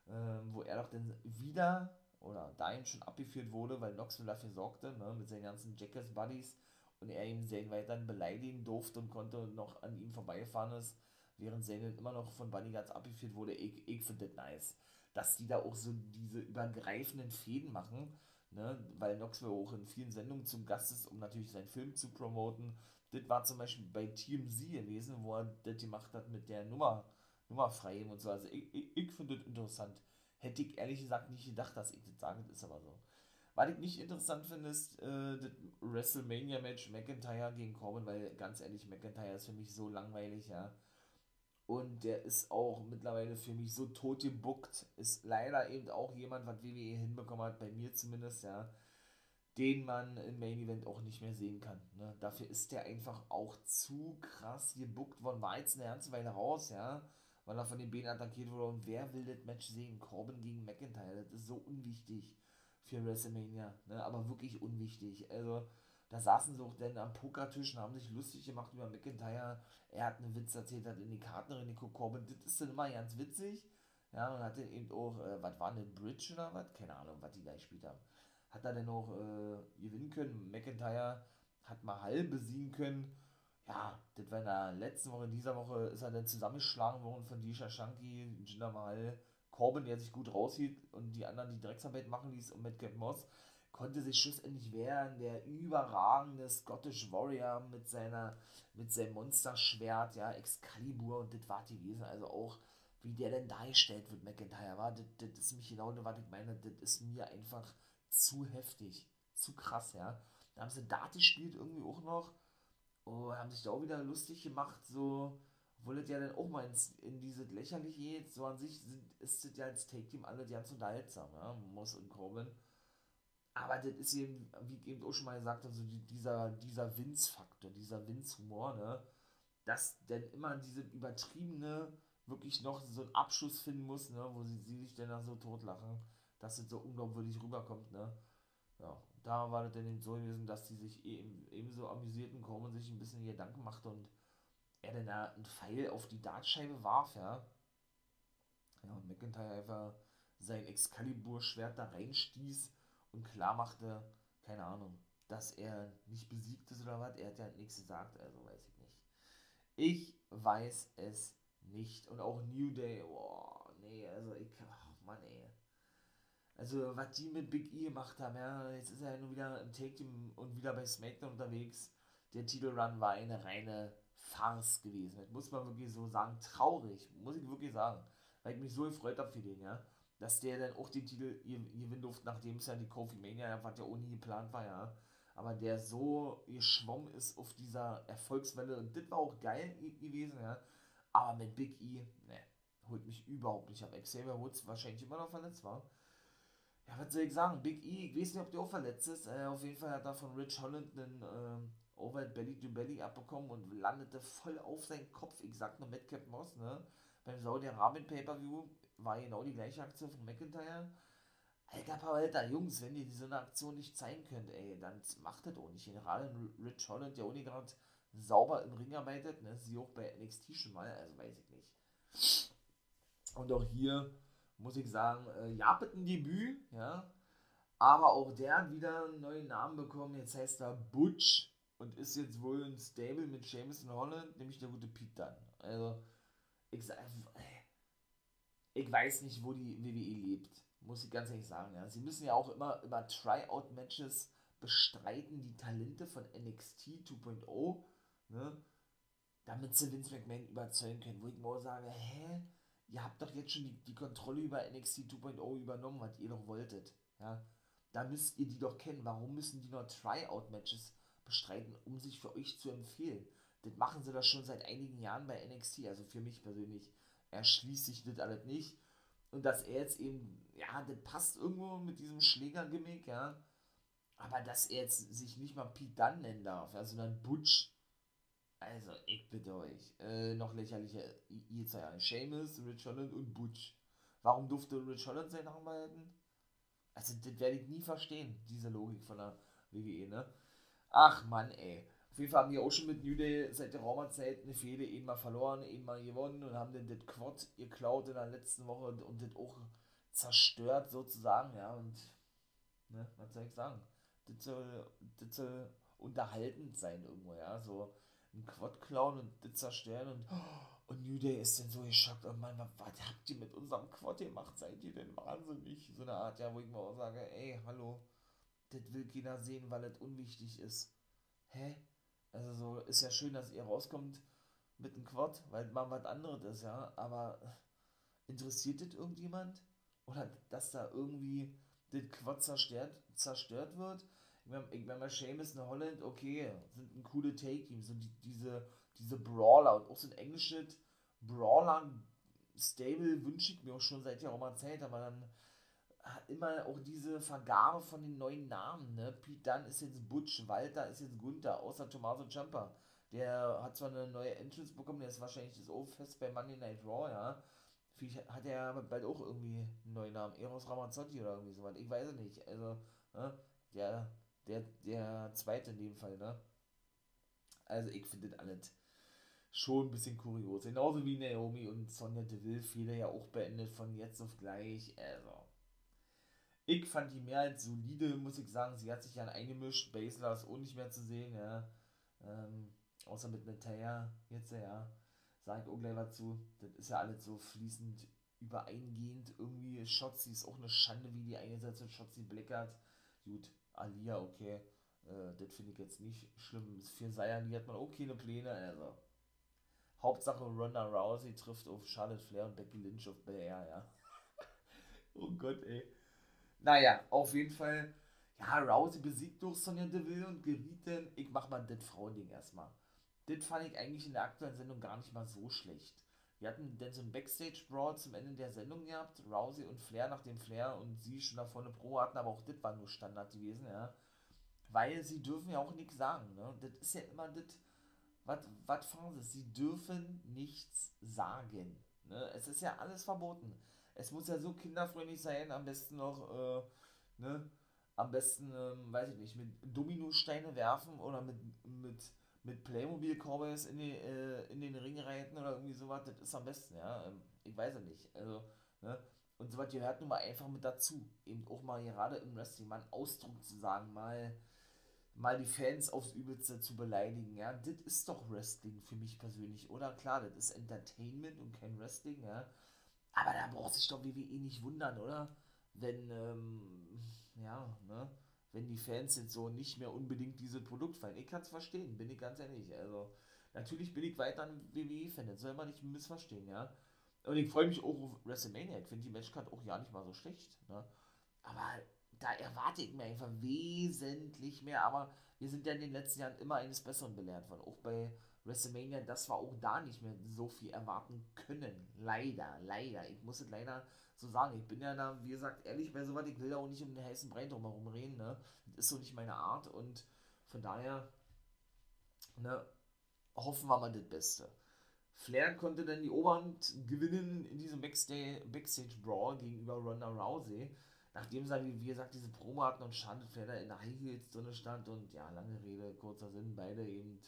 Speaker 1: ähm, wo er doch dann wieder oder dahin schon abgeführt wurde, weil Knoxville dafür sorgte, ne, mit seinen ganzen Jackass-Buddies und er ihm Zane weiterhin beleidigen durfte und konnte noch an ihm vorbeifahren ist, während Zane immer noch von Bodyguards abgeführt wurde. Ich, ich finde das nice, dass die da auch so diese übergreifenden Fäden machen, ne? weil Knoxville auch in vielen Sendungen zum Gast ist, um natürlich seinen Film zu promoten. Das war zum Beispiel bei TMZ gewesen, wo er das gemacht hat mit der Nummer, Nummerfrei und so. Also ich, ich, ich finde das interessant. Hätte ich ehrlich gesagt nicht gedacht, dass ich das sage, das ist aber so. Was ich nicht interessant finde, ist äh, das WrestleMania-Match McIntyre gegen Corbin, weil ganz ehrlich, McIntyre ist für mich so langweilig, ja. Und der ist auch mittlerweile für mich so tot gebuckt. Ist leider eben auch jemand, was WWE hinbekommen hat, bei mir zumindest, ja. Den man im Main Event auch nicht mehr sehen kann. Ne? Dafür ist der einfach auch zu krass gebuckt worden. War jetzt eine ganze Weile raus, ja. Weil er von den Beinen attackiert wurde. Und wer will das Match sehen? Corbin gegen McIntyre. Das ist so unwichtig für WrestleMania. Ne? Aber wirklich unwichtig. Also, da saßen sie auch dann am Pokertisch und haben sich lustig gemacht über McIntyre. Er hat einen Witz erzählt, hat in die Karten reingeguckt, Corbin. Das ist dann immer ganz witzig. Ja, und hat dann eben auch, äh, was war eine Bridge oder was? Keine Ahnung, was die da gespielt haben. Hat er dann auch äh, gewinnen können. McIntyre hat Mahal besiegen können. Ja, das war in der letzten Woche, in dieser Woche ist er dann zusammengeschlagen worden von Disha Shanky, Jinder Mahal Corbin, der sich gut raushieht und die anderen die Drecksarbeit machen ließ und mit Cap Moss konnte sich schlussendlich wehren. Der überragende Scottish Warrior mit seiner, mit seinem Monsterschwert, ja, Excalibur und das war die gewesen. Also auch, wie der denn dargestellt wird, McIntyre, war, das, das ist mich genau, was ich meine, das ist mir einfach zu heftig, zu krass, ja. Da haben sie Dart gespielt irgendwie auch noch, oh, haben sich da auch wieder lustig gemacht, so, obwohl das ja dann auch mal ins, in dieses Lächerliche geht, so an sich sind, ist das ja als Take-Team alle ganz unterhaltsam, ja, Moss und Corbin. Aber das ist eben, wie ich eben auch schon mal gesagt habe, so dieser, dieser Vince-Faktor, dieser Vince-Humor, ne, dass denn immer diese übertriebene, wirklich noch so einen Abschuss finden muss, ne, wo sie, sie sich dann so totlachen, dass das so unglaubwürdig rüberkommt, ne. Ja, da war das dann so gewesen, dass die sich eben, ebenso amüsierten, Corbin sich ein bisschen Gedanken machte und er dann da einen Pfeil auf die Dartscheibe warf, ja. Ja, und McIntyre einfach sein Excalibur-Schwert da reinstieß und klar machte, keine Ahnung, dass er nicht besiegt ist oder was. Er hat ja nichts gesagt, also weiß ich nicht. Ich weiß es nicht. Und auch New Day, oh, nee, also ich, oh Mann, ey. Also, was die mit Big E gemacht haben, ja, jetzt ist er ja nur wieder im Take-Team und wieder bei SmackDown unterwegs. Der Titelrun war eine reine Farce gewesen. Das muss man wirklich so sagen. Traurig, muss ich wirklich sagen. Weil ich mich so gefreut habe für den, ja. Dass der dann auch den Titel gewinnen durfte, nachdem es ja die Kofi Mania, was ja ohne geplant war, ja. Aber der so geschwommen ist auf dieser Erfolgswelle. Und das war auch geil gewesen, ja. Aber mit Big E, ne, holt mich überhaupt nicht ab. Xavier Woods wahrscheinlich immer noch verletzt war. Ja, was soll ich sagen? Big E, ich weiß nicht, ob der auch verletzt ist. Äh, auf jeden Fall hat er von Rich Holland einen äh, Over Belly to Belly abbekommen und landete voll auf seinen Kopf. Ich sag nur Madcap Moss, ne? Beim Saudi-Arabien Pay-Per-View war genau die gleiche Aktion von McIntyre. Alter, Alter, Jungs, wenn ihr diese eine Aktion nicht zeigen könnt, ey, dann macht das auch nicht. Gerade Rich Holland, der auch gerade sauber im Ring arbeitet, ne? Sie auch bei NXT schon mal, also weiß ich nicht. Und auch hier muss ich sagen, äh, Japet ein Debüt, ja. Aber auch der hat wieder einen neuen Namen bekommen. Jetzt heißt er Butch und ist jetzt wohl ein Stable mit Jameson Holland, nämlich der gute Pete dann. Also, ich sag, ich weiß nicht, wo die WWE lebt, muss ich ganz ehrlich sagen. Ja. Sie müssen ja auch immer über Tryout-Matches bestreiten, die Talente von NXT 2.0, ne, damit sie Vince McMahon überzeugen können. Wo ich nur sage, hä? Ihr habt doch jetzt schon die, die Kontrolle über NXT 2.0 übernommen, was ihr doch wolltet. Ja? Da müsst ihr die doch kennen. Warum müssen die noch Tryout-Matches bestreiten, um sich für euch zu empfehlen? Das machen sie doch schon seit einigen Jahren bei NXT. Also für mich persönlich erschließt sich das alles nicht. Und dass er jetzt eben, ja, das passt irgendwo mit diesem Schlägergimmick, ja. Aber dass er jetzt sich nicht mal Pete Dunn nennen darf, ja, sondern Butch, also, ich bitte euch. Äh, noch lächerlicher. Ihr zwei ja. Seamus, Rich Holland und Butch. Warum durfte Rich Holland seinen Namen behalten? Also, das werde ich nie verstehen, diese Logik von der WWE, ne? Ach, Mann, ey. Auf jeden Fall haben wir auch schon mit New Day seit der Raumerzeit eine Fehde eben mal verloren, eben mal gewonnen und haben dann das Quad geklaut in der letzten Woche und das auch zerstört sozusagen, ja. Und, ne, was soll ich sagen? Das soll, das soll unterhaltend sein irgendwo, ja, so ein Quad klauen und das zerstören und, und New Day ist dann so geschockt, oh Mann, was, habt ihr mit unserem Quad gemacht, seid ihr denn wahnsinnig? So eine Art, ja, wo ich mir auch sage, ey, hallo, das will keiner sehen, weil das unwichtig ist. Hä? Also so, ist ja schön, dass ihr rauskommt mit dem Quad, weil mal was anderes ist, ja, aber interessiert das irgendjemand? Oder dass da irgendwie das Quad zerstört, zerstört wird? Ich meine, ich mein, Seamus in Holland, okay, sind ein coole Take-Team, so die, diese, diese Brawler und auch so ein englisches Brawler-Stable wünsche ich mir auch schon seit Jahren Zeit, aber dann hat immer auch diese Vergabe von den neuen Namen, ne? Pete Dunn ist jetzt Butch, Walter ist jetzt Gunther, außer Tommaso Ciampa. Der hat zwar eine neue Entrance bekommen, der ist wahrscheinlich das O-Fest bei Monday Night Raw, ja. Vielleicht hat er bald auch irgendwie einen neuen Namen, Eros Ramazzotti oder irgendwie sowas, ich weiß es nicht. Also, ne? der der, der zweite in dem Fall, ne? Also ich finde das alles schon ein bisschen kurios. Genauso wie Naomi und Sonja Deville, viele ja auch beendet von jetzt auf gleich. Also. Ich fand die mehr als solide, muss ich sagen. Sie hat sich ja eingemischt. Basler ist auch nicht mehr zu sehen, ja. Ähm, außer mit Natalia jetzt, ja. Sag ich auch gleich was zu. Das ist ja alles so fließend übereingehend. Irgendwie Shotzi ist auch eine Schande, wie die eingesetzt wird. Shotzi Blackert. Gut, Alia, okay, äh, das finde ich jetzt nicht schlimm. Für Sayani hat man auch keine Pläne, also. Hauptsache Ronda Rousey trifft auf Charlotte Flair und Becky Lynch auf Bel Air, ja. oh Gott, ey. Naja, auf jeden Fall, ja, Rousey besiegt durch Sonja Deville und geriet dann, ich mach mal das Frauending erstmal. Das fand ich eigentlich in der aktuellen Sendung gar nicht mal so schlecht. Wir hatten dann so ein Backstage-Brawl zum Ende der Sendung gehabt, Rousey und Flair, nachdem Flair und sie schon da vorne Pro hatten, aber auch das war nur Standard gewesen, ja. Weil sie dürfen ja auch nichts sagen, ne? Das ist ja immer das, was fragen sie? Sie dürfen nichts sagen, ne? Es ist ja alles verboten. Es muss ja so kinderfreundlich sein, am besten noch, äh, ne? Am besten, ähm, weiß ich nicht, mit Dominosteine werfen oder mit, mit mit Playmobil Cowboys in, äh, in den Ring reiten oder irgendwie sowas, das ist am besten, ja. Ähm, ich weiß es nicht. Also, ne? Und sowas gehört nun mal einfach mit dazu. Eben auch mal gerade im Wrestling mal einen Ausdruck zu sagen, mal, mal die Fans aufs Übelste zu beleidigen, ja. Das ist doch Wrestling für mich persönlich, oder? Klar, das ist Entertainment und kein Wrestling, ja. Aber da braucht sich doch WWE nicht wundern, oder? Wenn, ähm, ja, ne? Wenn die Fans jetzt so nicht mehr unbedingt dieses Produkt feiern. Ich kann es verstehen, bin ich ganz ehrlich. Also, natürlich bin ich weiter ein WWE-Fan, das soll man nicht missverstehen, ja. Und ich freue mich auch auf WrestleMania. Ich finde die Matchcard auch ja nicht mal so schlecht, ne. Aber da erwarte ich mir einfach wesentlich mehr. Aber wir sind ja in den letzten Jahren immer eines Besseren belehrt worden. Auch bei WrestleMania, dass wir auch da nicht mehr so viel erwarten können. Leider, leider. Ich muss es leider so sagen. Ich bin ja da, wie gesagt, ehrlich bei sowas, ich will da auch nicht um den heißen Brei drumherum reden. Ne? Das ist so nicht meine Art und von daher ne, hoffen wir mal das Beste. Flair konnte dann die Oberhand gewinnen in diesem Backstage, Brawl gegenüber Ronda Rousey nachdem sie, wie, gesagt, diese Promo hatten und Charlotte in der High Heels drin stand und ja, lange Rede, kurzer Sinn, beide eben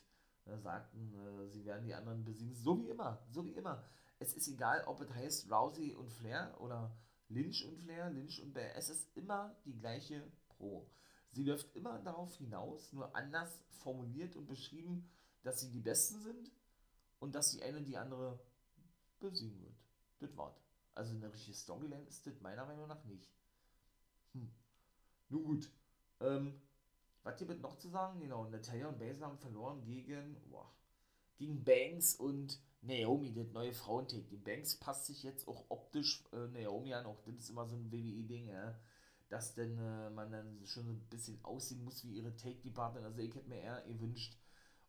Speaker 1: sagten, äh, sie werden die anderen besiegen. So wie immer, so wie immer. Es ist egal, ob es heißt Rousey und Flair oder Lynch und Flair, Lynch und Bear. Es ist immer die gleiche Pro. Sie läuft immer darauf hinaus, nur anders formuliert und beschrieben, dass sie die Besten sind und dass die eine die andere besiegen wird. Das Wort. Also eine richtige Storyline ist das meiner Meinung nach nicht. Hm. Nun gut. Ähm, was gibt noch zu sagen? Genau, Natalia und Basil haben verloren gegen, boah, gegen Banks und Naomi, das neue Frauentake. Die Banks passt sich jetzt auch optisch äh, Naomi an, auch das ist immer so ein WWE-Ding, ja, dass denn äh, man dann schon so ein bisschen aussehen muss wie ihre Take-Department. Also ich hätte mir eher gewünscht,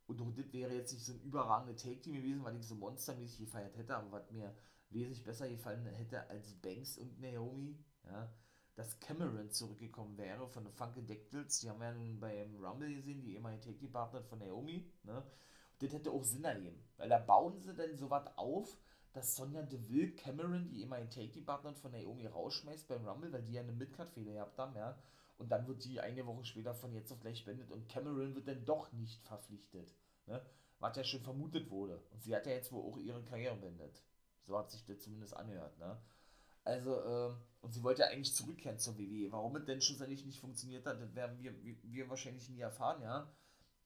Speaker 1: und auch das wäre jetzt nicht so ein überragender Take-Team gewesen, weil ich so monstermäßig gefeiert hätte, aber was mir wesentlich besser gefallen hätte als Banks und Naomi, ja, dass Cameron zurückgekommen wäre von den Funkadactyls. Die haben wir ja beim Rumble gesehen, die ehemalige Take-Partner von Naomi. Ne? Das hätte auch Sinn ergeben, weil da bauen sie dann so was auf, dass Sonja Deville Cameron, die ehemalige Take-Partner von Naomi, rausschmeißt beim Rumble, weil die ja eine Midcard-Fehler gehabt haben, ja. Und dann wird die eine Woche später von jetzt auf gleich beendet und Cameron wird dann doch nicht verpflichtet. Ne? Was ja schon vermutet wurde. Und sie hat ja jetzt wohl auch ihre Karriere beendet. So hat sich das zumindest angehört. Ne? Also, äh, und sie wollte ja eigentlich zurückkehren zur WWE. Warum es denn schlussendlich nicht funktioniert hat, das werden wir, wir, wahrscheinlich nie erfahren, ja.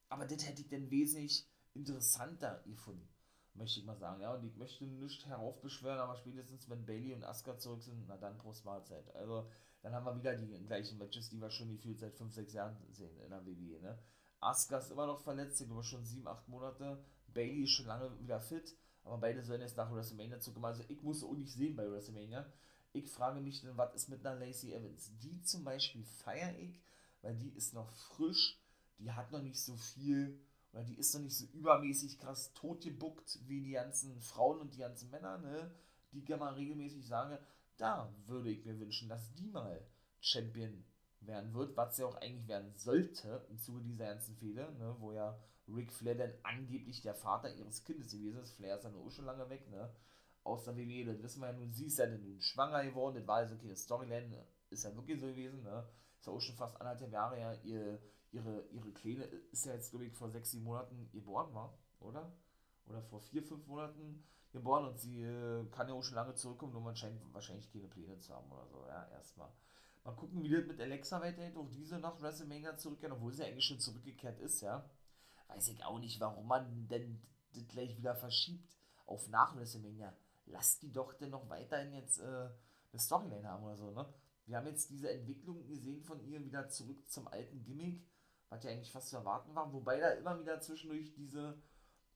Speaker 1: aber das hätte ich dann wesentlich interessanter gefunden, möchte ich mal sagen. Ja, und ich möchte nicht heraufbeschwören, aber spätestens wenn Bailey und Asuka zurück sind, na dann Prost Mahlzeit. Also dann haben wir wieder die gleichen Matches, die wir schon gefühlt seit 5, 6 Jahren sehen in der WWE. Ne? Asuka ist immer noch verletzt, ich glaube schon 7, 8 Monate. Bailey ist schon lange wieder fit, aber beide sollen jetzt nach WrestleMania zurückkommen. Also ich muss auch nicht sehen bei WrestleMania. Ich frage mich dann, was ist mit einer Lacey Evans? Die zum Beispiel feiere ich, weil die ist noch frisch, die hat noch nicht so viel, oder die ist noch nicht so übermäßig krass totgebuckt wie die ganzen Frauen und die ganzen Männer, ne? Die ich mal regelmäßig sage, da würde ich mir wünschen, dass die mal Champion werden wird, was sie auch eigentlich werden sollte im Zuge dieser ganzen Fehde, ne, wo ja Ric Flair dann angeblich der Vater ihres Kindes gewesen ist. Flair ist ja nur schon lange weg, ne? Aus der WWE, das wissen wir ja nun, sie ist ja nun schwanger geworden, das war also keine Storyline, ist ja wirklich so gewesen, ne? Ist ja auch schon fast anderthalb Jahre ja, ihr, ihre, ihre Kleine ist ja jetzt, glaube ich, vor sechs, sieben Monaten geboren war, oder? Oder vor vier, fünf Monaten geboren und sie äh, kann ja auch schon lange zurückkommen, nur man scheint wahrscheinlich keine Pläne zu haben oder so, ja, erstmal. Mal gucken, wie das mit Alexa weitergeht, auch diese nach WrestleMania zurückkehren, obwohl sie eigentlich schon zurückgekehrt ist, ja. Weiß ich auch nicht, warum man denn das gleich wieder verschiebt auf nach WrestleMania. Lasst die doch denn noch weiterhin jetzt äh, eine Storyline haben oder so, ne? Wir haben jetzt diese Entwicklung gesehen von ihr wieder zurück zum alten Gimmick, was ja eigentlich fast zu erwarten war, wobei da immer wieder zwischendurch diese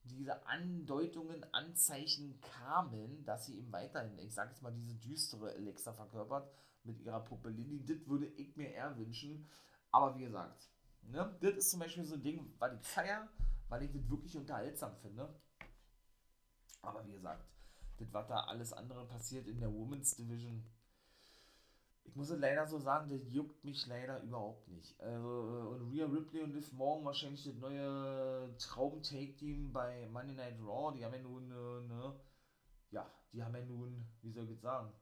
Speaker 1: diese Andeutungen, Anzeichen kamen, dass sie eben weiterhin, ich sag jetzt mal, diese düstere Alexa verkörpert mit ihrer Puppe Lindy. Das würde ich mir eher wünschen. Aber wie gesagt, ne, das ist zum Beispiel so ein Ding, weil ich feier, weil ich das wirklich unterhaltsam finde. Aber wie gesagt, das, was da alles andere passiert in der Women's Division, ich muss es leider so sagen, das juckt mich leider überhaupt nicht. Also, äh, und Rhea Ripley und Liv Morgan wahrscheinlich das neue Traum-Take-Team bei Monday Night Raw, die haben ja nun, äh, ne, ja, die haben ja nun, wie soll ich jetzt sagen,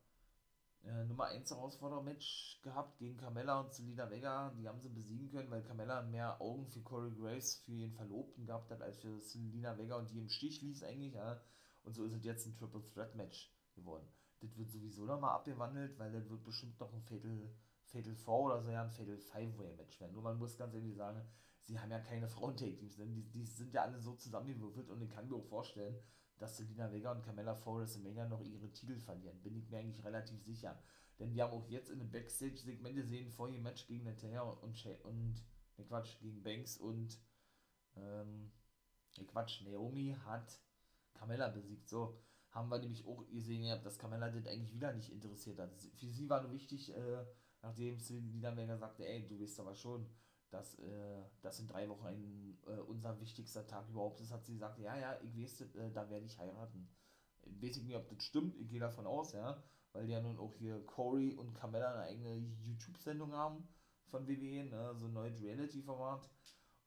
Speaker 1: äh, Nummer 1 Herausforderer-Match gehabt gegen Carmella und Selina Vega. Die haben sie besiegen können, weil Carmella mehr Augen für Corey Graves, für ihren Verlobten gehabt hat, als für Selina Vega und die im Stich ließ eigentlich. Ja. Und so ist es jetzt ein Triple Threat Match geworden. Das wird sowieso nochmal abgewandelt, weil das wird bestimmt noch ein Fatal, Fatal 4 oder so ja ein Fatal 5-Way-Match werden. Nur man muss ganz ehrlich sagen, sie haben ja keine Frauen-Take-Teams, denn die, die sind ja alle so zusammengewürfelt und ich kann mir auch vorstellen, dass Selina Vega und Carmella vor WrestleMania noch ihre Titel verlieren. Bin ich mir eigentlich relativ sicher. Denn wir haben auch jetzt in den Backstage-Segmente gesehen, vor ihrem Match gegen Natalia und, Shay und ne Quatsch, gegen Banks und ähm, ne Quatsch, Naomi hat Carmella besiegt. So, haben wir nämlich auch gesehen, dass Carmella das eigentlich wieder nicht interessiert hat. Für sie war nur wichtig, äh, nachdem Selina Vega sagte, ey, du weißt aber schon, dass äh, das in drei Wochen ein, äh, unser wichtigster Tag überhaupt ist, hat sie gesagt, ja, ja, ich weiß, äh, da werde ich heiraten. Ich weiß nicht, ob das stimmt, ich gehe davon aus, ja, weil die ja nun auch hier Corey und Carmella eine eigene YouTube-Sendung haben von WWE, ne, so ein neues Reality-Format.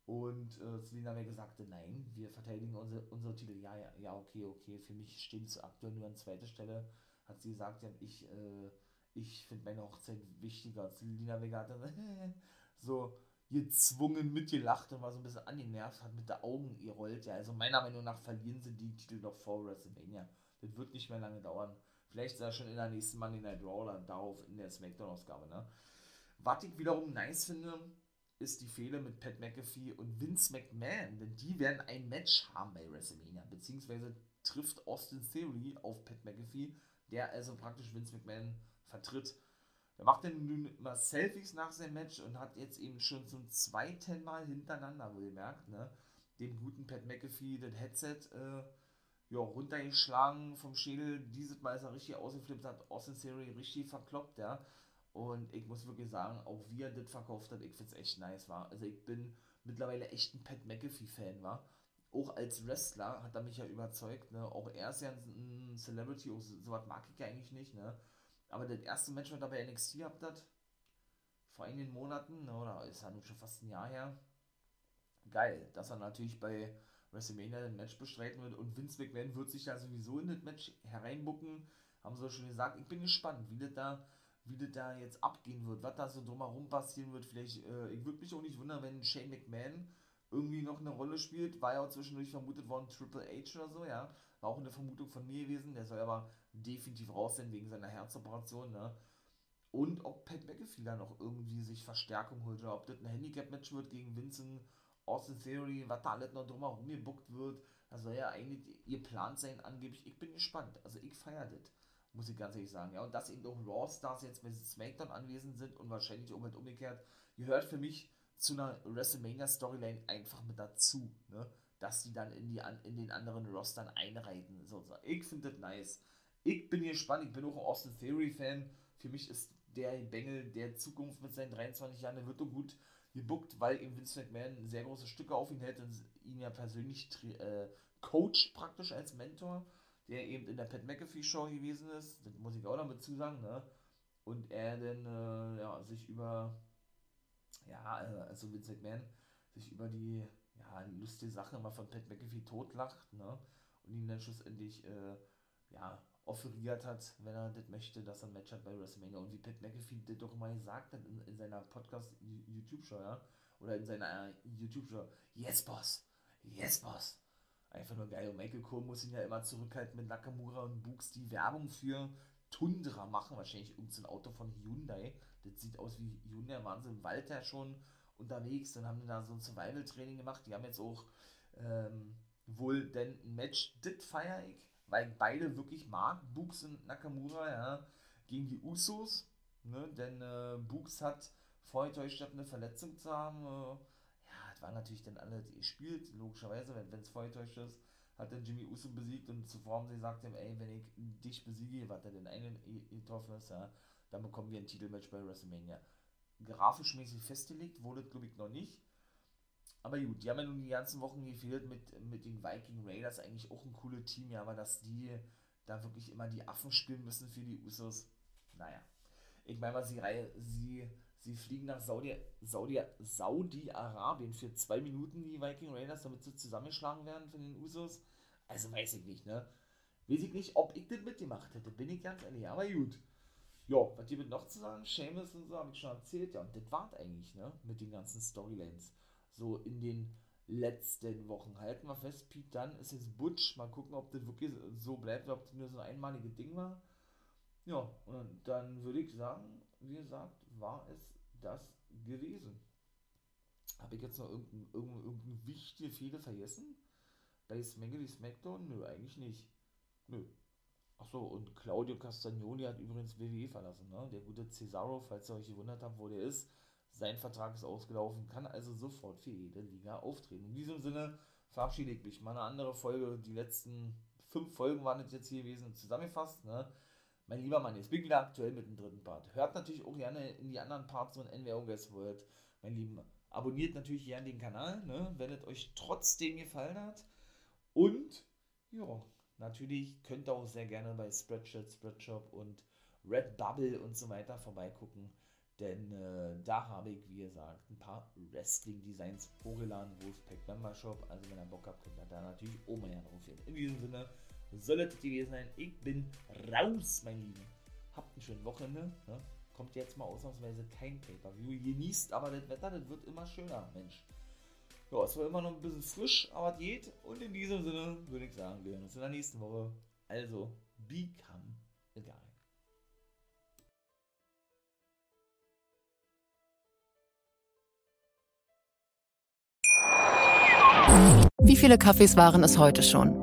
Speaker 1: Und äh, Selina mir gesagt, nein, wir verteidigen unsere, unsere Titel. Ja, ja, ja, okay, okay. Für mich stehen sie aktuell nur an zweiter Stelle. Hat sie gesagt, ja, ich, äh, ich finde meine Hochzeit wichtiger. Selina Vega hat dann so gezwungen mitgelacht und war so ein bisschen angenervt, hat mit der Augen gerollt. Ja, also meiner Meinung nach verlieren sie die Titel noch vor WrestleMania. Das wird nicht mehr lange dauern. Vielleicht sei schon in der nächsten Monday Night Raw oder darauf in der Smackdown-Ausgabe. Ne? Was ich wiederum nice finde, ist die Fehler mit Pat McAfee und Vince McMahon, denn die werden ein Match haben bei WrestleMania, beziehungsweise trifft Austin Theory auf Pat McAfee, der also praktisch Vince McMahon vertritt. Der macht dann nun immer Selfies nach seinem Match und hat jetzt eben schon zum zweiten Mal hintereinander wohlgemerkt, ne, dem guten Pat McAfee das Headset äh, ja, runtergeschlagen vom Schädel. Dieses Mal ist er richtig ausgeflippt, hat Austin Theory richtig verkloppt, ja. Und ich muss wirklich sagen, auch wie er das verkauft hat, ich finde es echt nice, war. Also ich bin mittlerweile echt ein Pat McAfee-Fan, war. Auch als Wrestler hat er mich ja überzeugt, ne. Auch er ist ja ein Celebrity, auch sowas mag ich ja eigentlich nicht, ne. Aber das erste Match, was er bei NXT gehabt hat, vor einigen Monaten, ne, oder ist ja nun schon fast ein Jahr her, geil, dass er natürlich bei WrestleMania ein Match bestreiten wird und Vince McMahon wird sich ja sowieso in das Match hereinbucken, haben sie schon gesagt. Ich bin gespannt, wie das da wie das da jetzt abgehen wird, was da so drumherum passieren wird. Vielleicht, äh, ich würde mich auch nicht wundern, wenn Shane McMahon irgendwie noch eine Rolle spielt. War ja auch zwischendurch vermutet worden, Triple H oder so, ja. War auch eine Vermutung von mir gewesen. Der soll aber definitiv raus sein wegen seiner Herzoperation, ne. Und ob Pat McAfee da noch irgendwie sich Verstärkung holt oder ob das ein Handicap-Match wird gegen Vincent Austin Theory, was da alles noch drumherum gebuckt wird, das soll ja eigentlich ihr Plan sein, angeblich. Ich bin gespannt. Also ich feiere das, muss ich ganz ehrlich sagen. Ja, und dass eben auch Raw-Stars jetzt mit SmackDown anwesend sind und wahrscheinlich auch mit umgekehrt, gehört für mich zu einer WrestleMania-Storyline einfach mit dazu, ne? dass die dann in, die, in den anderen Rostern einreiten. Sozusagen. Ich finde das nice. Ich bin gespannt, ich bin auch ein Austin Theory-Fan. Für mich ist der Bengel der Zukunft mit seinen 23 Jahren, der wird doch gut gebuckt, weil eben Vince McMahon sehr große Stücke auf ihn hält und ihn ja persönlich äh, coacht praktisch als Mentor, der eben in der Pat McAfee Show gewesen ist, das muss ich auch noch dazu sagen, ne? Und er dann äh, ja, sich über, ja, äh, also Vince McMahon, sich über die, ja, die lustige Sache immer von Pat McAfee totlacht, ne? Und ihn dann schlussendlich, äh, ja, offeriert hat, wenn er das möchte, dass er ein Match hat bei WrestleMania. Und wie Pat McAfee das doch mal gesagt hat in, in seiner Podcast-YouTube-Show, ja, oder in seiner YouTube-Show, yes, Boss, yes, Boss. Einfach nur geil. Und Michael Cole muss ihn ja immer zurückhalten mit Nakamura und Books, die Werbung für Tundra machen. Wahrscheinlich irgendein Auto von Hyundai. Das sieht aus wie Hyundai, Wald ja schon unterwegs. Dann haben die da so ein Survival-Training gemacht. Die haben jetzt auch ähm, wohl denn ein Match, das feiere ich weil beide wirklich mag, Books und Nakamura, ja, gegen die Usos, ne, denn äh, Books hat vorgetäuscht, eine Verletzung zu haben, äh, ja, das war natürlich dann alle gespielt, logischerweise, wenn es vorgetäuscht ist, hat dann Jimmy Uso besiegt und zuvor haben sie gesagt, ey, wenn ich dich besiege, was er denn getroffen ist, ja, dann bekommen wir ein Titelmatch bei WrestleMania. Grafisch mäßig festgelegt wurde, glaube ich, noch nicht. Aber gut, die haben ja nun die ganzen Wochen gefehlt mit, mit den Viking Raiders, eigentlich auch ein cooles Team, ja, aber dass die da wirklich immer die Affen spielen müssen für die Usos, naja. Ich meine mal, sie, sie, sie fliegen nach Saudi, Saudi, Saudi-Arabien für zwei Minuten, die Viking Raiders, damit sie zusammengeschlagen werden von den Usos. Also weiß ich nicht, ne? Weiß ich nicht, ob ich das mitgemacht hätte, bin ich ganz ehrlich, aber gut. Ja, was gibt noch zu sagen? Seamus und so, habe ich schon erzählt, ja, und das war's eigentlich, ne? Mit den ganzen Storylines so in den letzten Wochen. Halten wir fest, Pete dann ist jetzt Butch. Mal gucken, ob das wirklich so bleibt, ob das nur so ein einmaliges Ding war. Ja, und dann würde ich sagen, wie gesagt, war es das gewesen. Habe ich jetzt noch irgendeinen irgendein, irgendein wichtige Fehler vergessen? Bei Smackity Smackdown? Nö, eigentlich nicht. Nö. Achso, und Claudio Castagnoli hat übrigens WWE verlassen, ne? Der gute Cesaro, falls ihr euch gewundert habt, wo der ist. Sein Vertrag ist ausgelaufen, kann also sofort für jede Liga auftreten. In diesem Sinne verabschiede ich mich. Mal eine andere Folge. Die letzten fünf Folgen waren jetzt hier gewesen zusammengefasst. Ne? Mein lieber Mann, jetzt bin ich wieder aktuell mit dem dritten Part. Hört natürlich auch gerne in die anderen Parts von NWO Guess World. Mein Lieben, abonniert natürlich gerne den Kanal, ne? wenn es euch trotzdem gefallen hat. Und, ja, natürlich könnt ihr auch sehr gerne bei Spreadshirt, Spreadshop und Redbubble und so weiter vorbeigucken. Denn äh, da habe ich, wie gesagt, ein paar Wrestling-Designs hochgeladen, Wolfpack Member Shop. Also wenn ihr Bock habt, könnt ihr da natürlich auch mal drauf gehen. In diesem Sinne soll es gewesen sein. Ich bin raus, mein Lieben. Habt ein schönes Wochenende. Ne? Kommt jetzt mal ausnahmsweise kein Pay-Per-View. Genießt aber das Wetter, das wird immer schöner, Mensch. Ja, es war immer noch ein bisschen frisch, aber es geht. Und in diesem Sinne würde ich sagen, wir sehen uns in der nächsten Woche. Also, become a guy.
Speaker 2: Wie viele Kaffees waren es heute schon?